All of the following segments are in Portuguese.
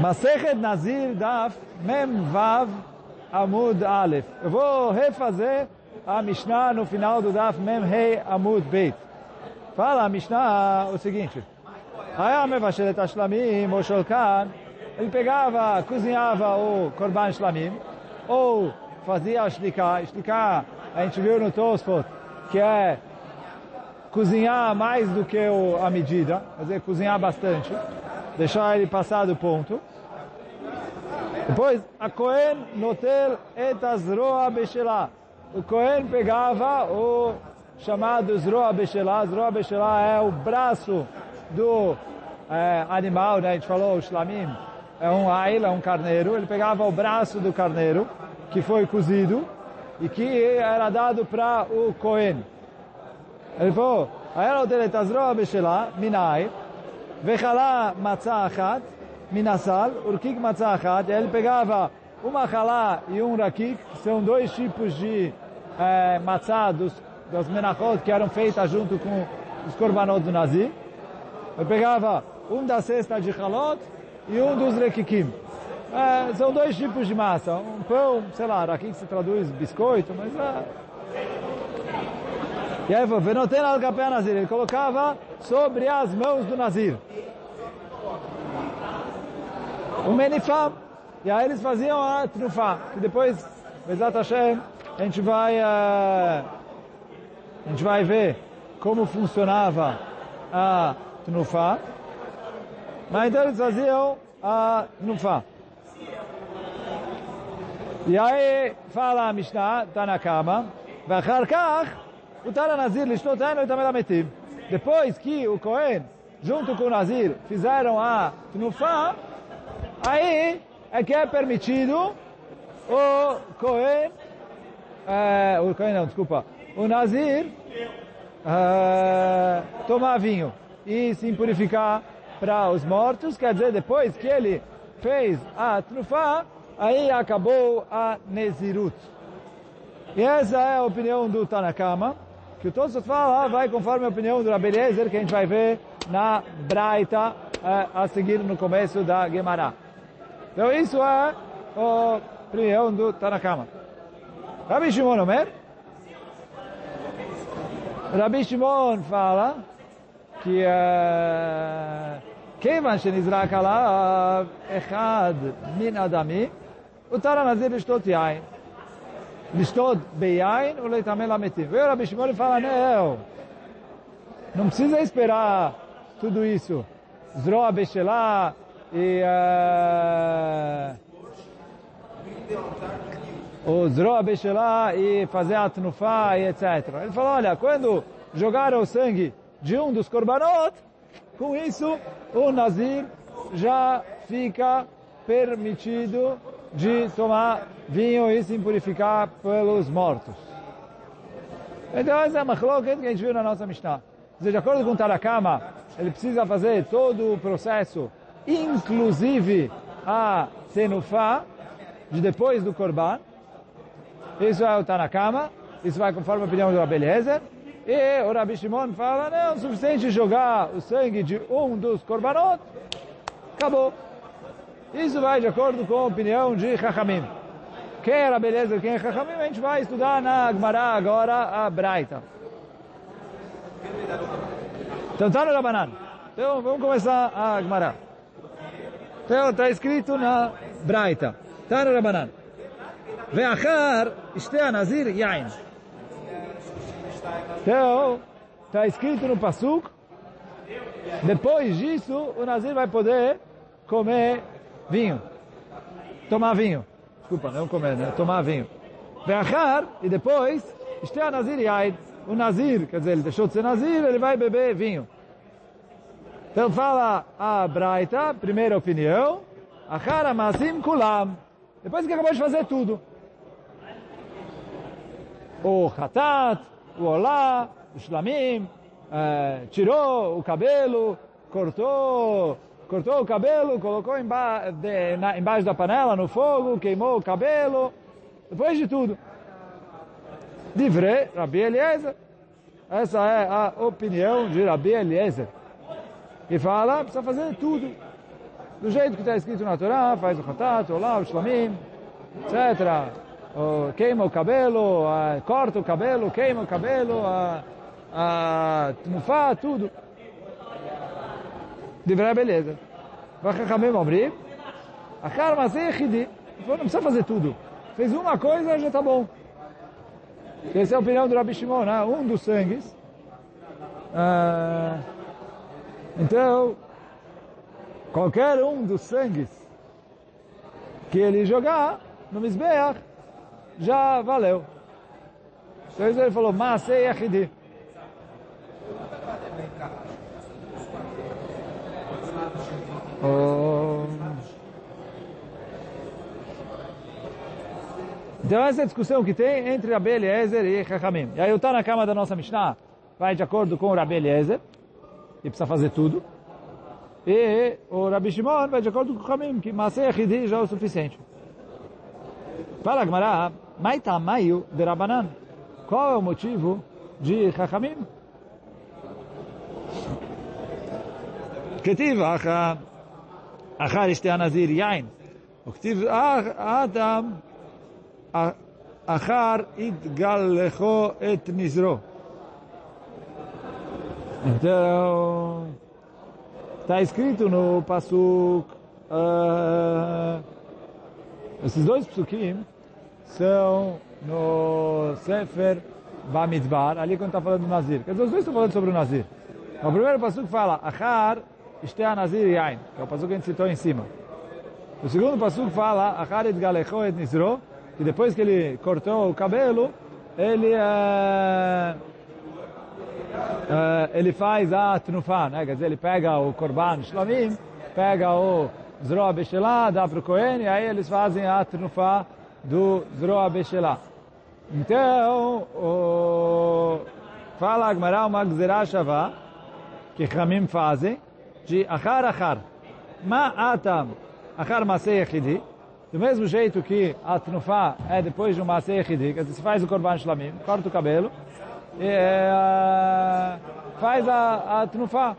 Masechet Nazir Daf Mem Vav Amud Aleph. Eu vou refazer a Mishnah no final do Daf Mem Hei Amud Beit. Fala a Mishnah o seguinte. Haya Mevashelet Ashlamim ou Sholkan, ele pegava, cozinhava o Korban Shlamim, ou fazia a Shliká. Shliká, a gente viu no Tosfot, que é cozinhar mais do que a medida, quer dizer, cozinhar bastante, deixar ele passar do ponto. Depois, a Cohen notel etazroa bechelá O Cohen pegava o chamado zroa bechelá Zroa bechelá é o braço do é, animal, né? A gente falou, o shlamim. É um aila, é um carneiro. Ele pegava o braço do carneiro, que foi cozido, e que era dado para o Cohen. Ele falou, era o deletazroa bechelá minai. Vechalá matzahat minasal, urkik matzahat. ele pegava uma halá e um rakik, que são dois tipos de é, matzah dos, menachot que eram feitas junto com os korbanot do nazi. Ele pegava um da cesta de halot e um dos rekikim. É, são dois tipos de massa. Um pão, sei lá, rakik se traduz biscoito, mas... É... E aí, Venotena al-Capé ele colocava sobre as mãos do Nazir. O menifá. E aí eles faziam a trufá. Que depois, Bezat Hashem, a gente vai, uh, a gente vai ver como funcionava a trufá. Mas então eles faziam a trufá. E aí fala a Mishnah, está na cama. ואחר כך Utar Nazir lishtot eno e tamelametim. Depois que o Cohen, junto com o Nazir, fizeram a Tnufá, aí é que é permitido o Cohen, é, o Cohen não, desculpa, o Nazir é, tomar vinho e se purificar para os mortos, quer dizer, depois que ele fez a Tnufá, aí acabou a Nezirut. E essa é a opinião do Tanakama que o Tosfot fala vai conforme a opinião do Rabbi Eliezer, que a gente vai ver na Braita a seguir no começo da Gemara. Então isso é a opinião do Tanakama. Rabbi Shimon Omer, Rabbi Shimon fala que כיוון שנזרק עליו אחד מן אדמי, הותר הנזיר לשתות יין. Listod Beyain ou Leitamel Ametim. Veio Rabi Shimon e fala, não, não precisa esperar tudo isso. Zroa e... O Zroa e fazer a etc. Ele falou, olha, quando jogaram o sangue de um dos Korbanot, com isso o Nazir já fica permitido de tomar vinho e se purificar pelos mortos. Então essa é a machloket que a gente viu na nossa Mishnah. de acordo com Tarakama, ele precisa fazer todo o processo, inclusive a senufá, de depois do korban. Isso é o Tarakama, isso vai conforme a opinião do Rabbi Eliezer. E o Rabi Shimon fala, não, é o suficiente jogar o sangue de um dos korbanot, acabou. Isso vai de acordo com a opinião de Chachamim. Quem era beleza, quem é Chachamim, a gente vai estudar na Gemara agora a Braita. Então está no Rabanan. Então vamos começar a Gemara. Então está escrito na Braita. Está no Rabanan. ואחר ישתה הנזיר יין. Então, está escrito no Pasuk, depois disso, o Nazir vai poder comer vinho. Tomar vinho. Desculpa, não comer, né? Tomar vinho. Veachar, e depois, este é Nazir Yaid. O Nazir, quer dizer, ele deixou de ser Nazir, ele vai beber vinho. Então fala a Braita, primeira opinião, Achar Amasim Kulam. Depois que acabou de fazer tudo. O Hatat, o Olá, o Shlamim, eh, tirou o cabelo, cortou cortou o cabelo, colocou emba de, na, embaixo da panela, no fogo, queimou o cabelo, depois de tudo. Livre, Rabi Eliezer. Essa é a opinião de Rabi Eliezer. Que fala, precisa fazer tudo. do jeito que está escrito na Torá, faz o Hatat, o Lav, o Shlamim, etc. O, queima o cabelo, a, corta o cabelo, queima o cabelo, a, a tudo. Deveria beleza. Vachachamim Omri, Achar Masei Echidi. Não precisa fazer tudo. Fez uma coisa, já está bom. Essa é a opinião do Rabi Shimon, né? um dos sangues. Ah, então, qualquer um dos sangues que ele jogar no Mizbeach, já valeu. Então ele falou, Masei Yachidi. Então essa é a discussão que tem entre Rabi Eliezer e Chachamim. E aí eu tá na cama da nossa Mishnah, vai de acordo com o Rabi Eliezer, e precisa fazer tudo. E o Rabi Shimon vai de acordo com o Chachamim, que Maseh Hidi já é o suficiente. Fala Gmará, Maitamayu de Rabanan. Qual é o motivo de Chachamim? Ketiv Acha אחר ישתה הנזיר יין, וכתיב האדם אחר יתגלחו את נזרו. Então, está escrito no Pasuk, uh, esses dois Psukim são no Sefer Bamidbar, ali quando está falando do Nazir. Quer dizer, os dois estão falando sobre o Nazir. O primeiro Pasuk fala, Achar Ishtea Nazir Yain, que é o Pasuk que a gente citou em cima. O segundo Pasuk fala, Achar et Galecho et Nizro, que depois que ele cortou o cabelo, ele, uh, ele faz a Tnufá, né? quer dizer, ele pega o Korban Shlamim, pega o Zroa Beshelá, dá para o Kohen, e aí eles fazem a Tnufá do Zroa Beshelá. Então, o, fala Agmará uma Gzerá Shavá, que Chamim fazem, de Achar Achar. Ma Atam, Achar Masei Echidi, do mesmo jeito que a Tnufá é depois de um Masei Echidi, dizer, você faz o Korban Shlamim, corta o cabelo, e uh, faz a, a Tnufá.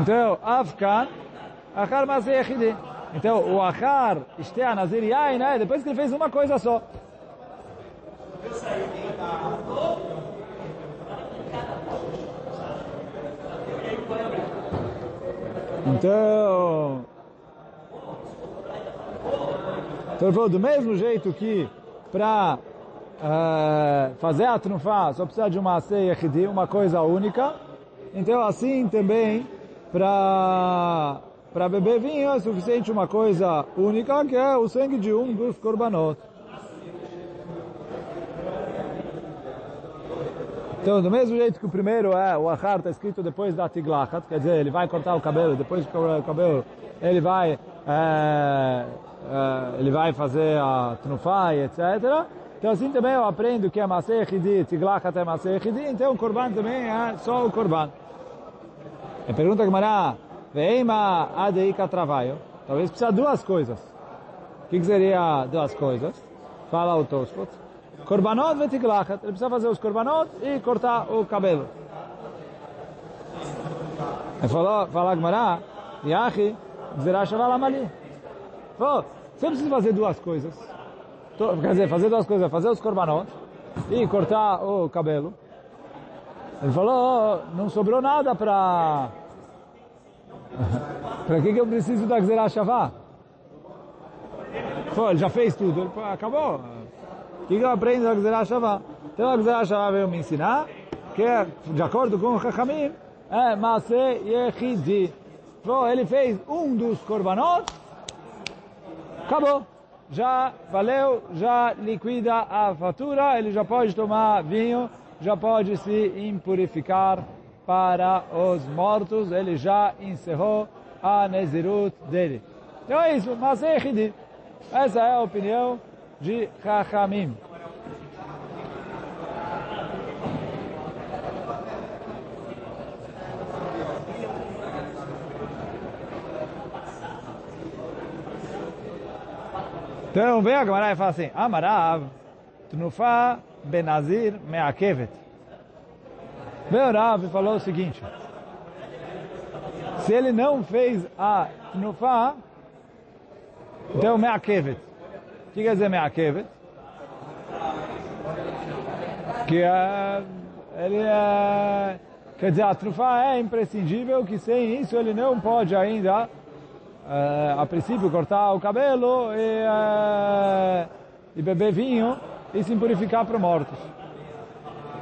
Então, Afkan, Achar Masei Echidi. Então, o Achar, Ishtea Nazir Yain, né? depois que ele fez uma coisa só. Então, então ele falou, do mesmo jeito que para uh, fazer a trunfá só precisa de uma ceia uma coisa única, então assim também para para beber vinho é suficiente uma coisa única, que é o sangue de um dos korbanot. Então, do mesmo jeito que o primeiro é, o achar está escrito depois da tiglachat, quer dizer, ele vai cortar o cabelo, depois do o cabelo, ele vai, é, é, ele vai fazer a trufá e etc. Então, assim também eu aprendo que é masei chidi, tiglachat é masei chidi, então o korban também é só o korban. E pergunta que Mará, veima adeika trabalho, talvez precisa duas coisas. O que, que seria duas coisas? Fala o Tosfot. Korbanot vetiglachat. Ele precisa fazer os korbanot e cortar o cabelo. Ele falou, fala Gmará, Yachi, Zerá Shaval ali. Falou, você precisa fazer duas coisas. Quer dizer, fazer duas coisas, fazer os korbanot e cortar o cabelo. Ele falou, não sobrou nada para... para que, que eu preciso da Gzerá Shavá? Ele já fez tudo, ele, acabou que eu aprendo a Gzerah Shavá? Então a Gzerah Shavá veio me ensinar que, de acordo com o Chachamim, é Maase Yechidi. Ele fez um dos korbanot, acabou. Já valeu, já liquida a fatura, ele já pode tomar vinho, já pode se impurificar para os mortos, ele já encerrou a Nezirut dele. Então é isso, Maase Yechidi. Essa é a opinião de Chachamim. Então vem a Gemara e fala assim, Amarav, Tnufa Benazir Meakevet. Veio o Rav e falou o seguinte, se ele não fez a tnufá, então me'akevet. O que quer dizer me'akevet? Que uh, ele uh, quer dizer, a trufa é imprescindível, que sem isso ele não pode ainda, uh, a princípio, cortar o cabelo e, uh, e beber vinho e se purificar para mortos.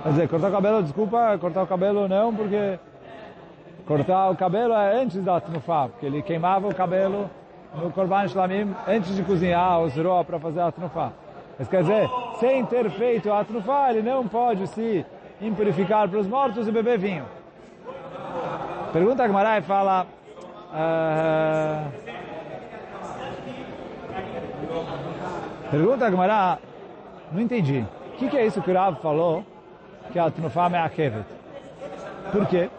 Quer dizer, cortar o cabelo, desculpa, cortar o cabelo não, porque cortar o cabelo é antes da trufa, porque ele queimava o cabelo no Korban Shlamim antes de cozinhar o zroa para fazer a trufa. Mas quer dizer, sem ter feito a trufa, ele não pode se impurificar para os mortos e beber vinho. Pergunta a Gemara e fala... Uh, pergunta a Gemara, não entendi. O que, que, é isso que o Rav falou? Que a trufa é a kevet. Por quê?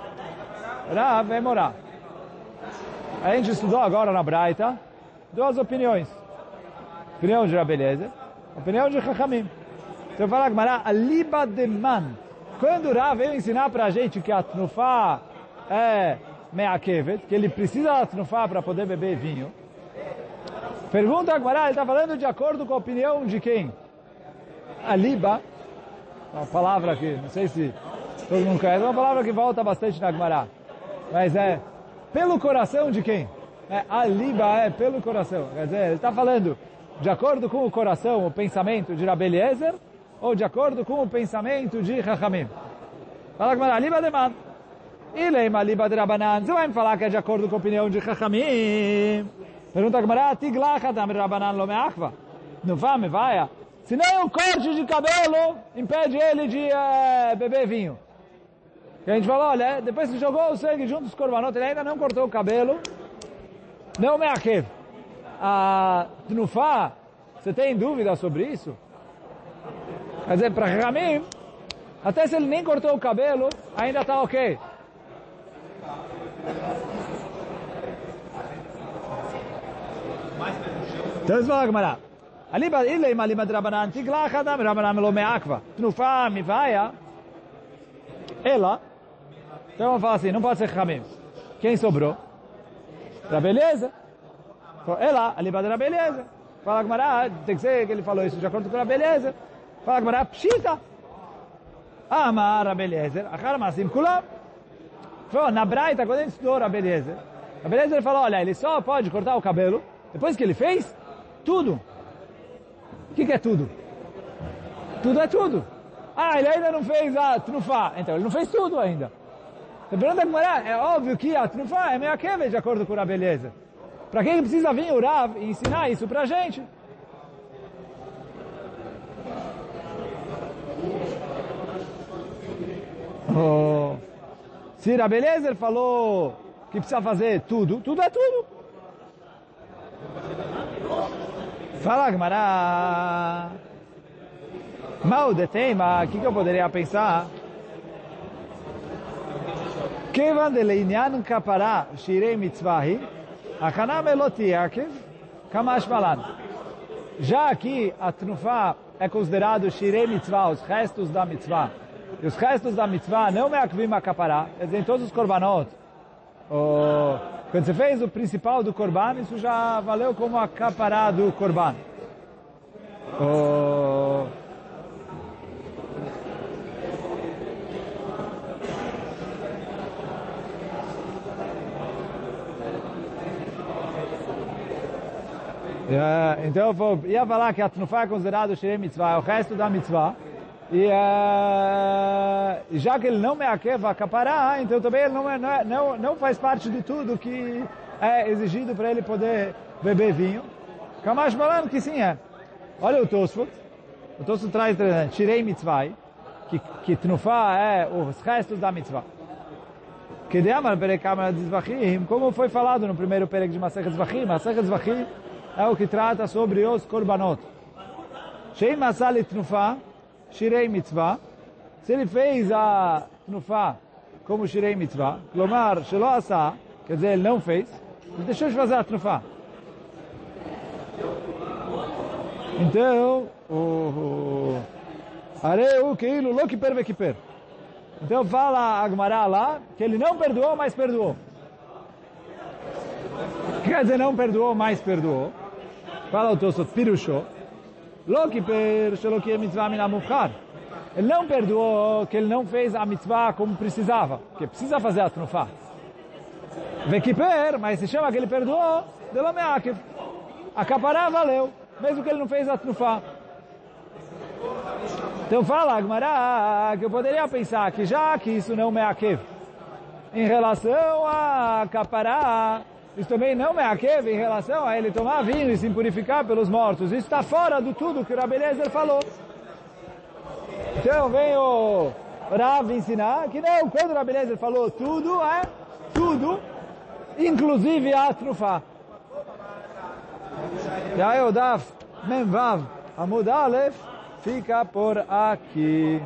Rav é morar. A gente estudou agora na Braita duas opiniões. Opinião de Rabeleza, opinião de Chachamim. Então fala Gmará, aliba de man. Quando o Rav veio ensinar para a gente que a tnufá é meakevet, que ele precisa da tnufá para poder beber vinho, pergunta a Gmará, ele está falando de acordo com a opinião de quem? Aliba, uma palavra que não sei se todo mundo conhece, é uma palavra que volta bastante na Gmará. Mas é pelo coração de quem? É, aliba é pelo coração. Quer dizer, ele está falando de acordo com o coração, o pensamento de Rabeliezer, ou de acordo com o pensamento de Chachamim. Fala com aliba de man. E leima aliba de Rabanan. Você vai me falar que é de acordo com a opinião de Chachamim. Pergunta a Gemara, tiglachat am Rabanan lo meachva. Não vá, me vai. Se nem o corte de cabelo impede ele de é, beber vinho. E a gente falou, olha, depois que jogou o sangue junto dos korbanot, ele ainda não cortou o cabelo, não me akev. A Tnufá, você tem dúvida sobre isso? Quer dizer, para Ramim, até se ele nem cortou o cabelo, ainda está ok. Então eles falam, Gamara, Aliba ilei malima de Rabanan, tiglach adam Rabanan lo me'akva. Tnufá mi vaia. Ela, então vamos falar assim, não pode ser Ramim. Quem sobrou? Da beleza. Ela, a liba da beleza. Fala Gmará, tem que ser que ele falou isso de acordo com a beleza. Fala Gmará, pshita. Amar a beleza. Achar masim kulam. Na Braita, quando ele estudou a beleza, a beleza ele falou, olha, ele só pode cortar o cabelo depois que ele fez tudo. O que, que é tudo? Tudo é tudo. Ah, ele ainda não fez a trufá. Então, ele não fez tudo ainda. Pergunta a é óbvio que a trufá é meio quebra de acordo com a beleza. Para quem precisa vir o Rav e ensinar isso para a gente? Oh. Se a beleza falou que precisa fazer tudo, tudo é tudo. Fala, Gmará. Mal de tema, o que, que eu poderia pensar? Ukevan de leinyan kapara shirei mitzvahi, achanam eloti arkiv, kamash malan. Já aqui a trunfá é considerado shirei mitzvah, os restos da mitzvah. E os restos da mitzvah não me akvim akapará, quer dizer, em todos os korbanot. O, quando você fez o principal do korban, isso já valeu como akapará do korban. O, Então eu vou, ia falar que a Tnufá é considerado Shirei Mitzvah, é o resto da Mitzvah. E uh, já que ele não me aqueva capará, então também ele não, é, não, é, não, faz parte de tudo que é exigido para ele poder beber vinho. Kamash falando que sim é. Olha o Tosfot. O Tosfot traz Shirei Mitzvah, que, que Tnufá é os restos da Mitzvah. Que de Amar Perekamar Zvachim, como foi falado no primeiro Perek de Masechet Zvachim, Masechet Zvachim é o que trata sobre os korbanot. Shei masal tnufa, shirei mitzvah. Se ele fez a tnufa como shirei mitzvah, klomar shelo asa, quer dizer, ele não fez, ele deixou de fazer a tnufa. Então, o areu keilu lo kiper vekiper. Então fala Agmará lá que ele não perdoou, mas perdoou. quer dizer não perdoou, mas perdoou? Fala o Tosot, pirushó. Lo kiper shelo ki mitzvah min. Ele não perdoou que ele não fez a mitzvah como precisava, que precisa fazer a trufá. Vekiper, mas se chama que ele perdoou, de lo meakev. A capará valeu, mesmo que ele não fez a trufá. Então fala, Agmará, que eu poderia pensar que já que isso não me akev, em relação a capará, isso também não me akev em relação a ele tomar vinho e se purificar pelos mortos. Isso está fora do tudo que o Rabelezer falou. Então vem o Rav ensinar que não, quando o Rabelezer falou tudo, é tudo, inclusive a trufá. E aí o Daf Memvav Amud Aleph fica por aqui.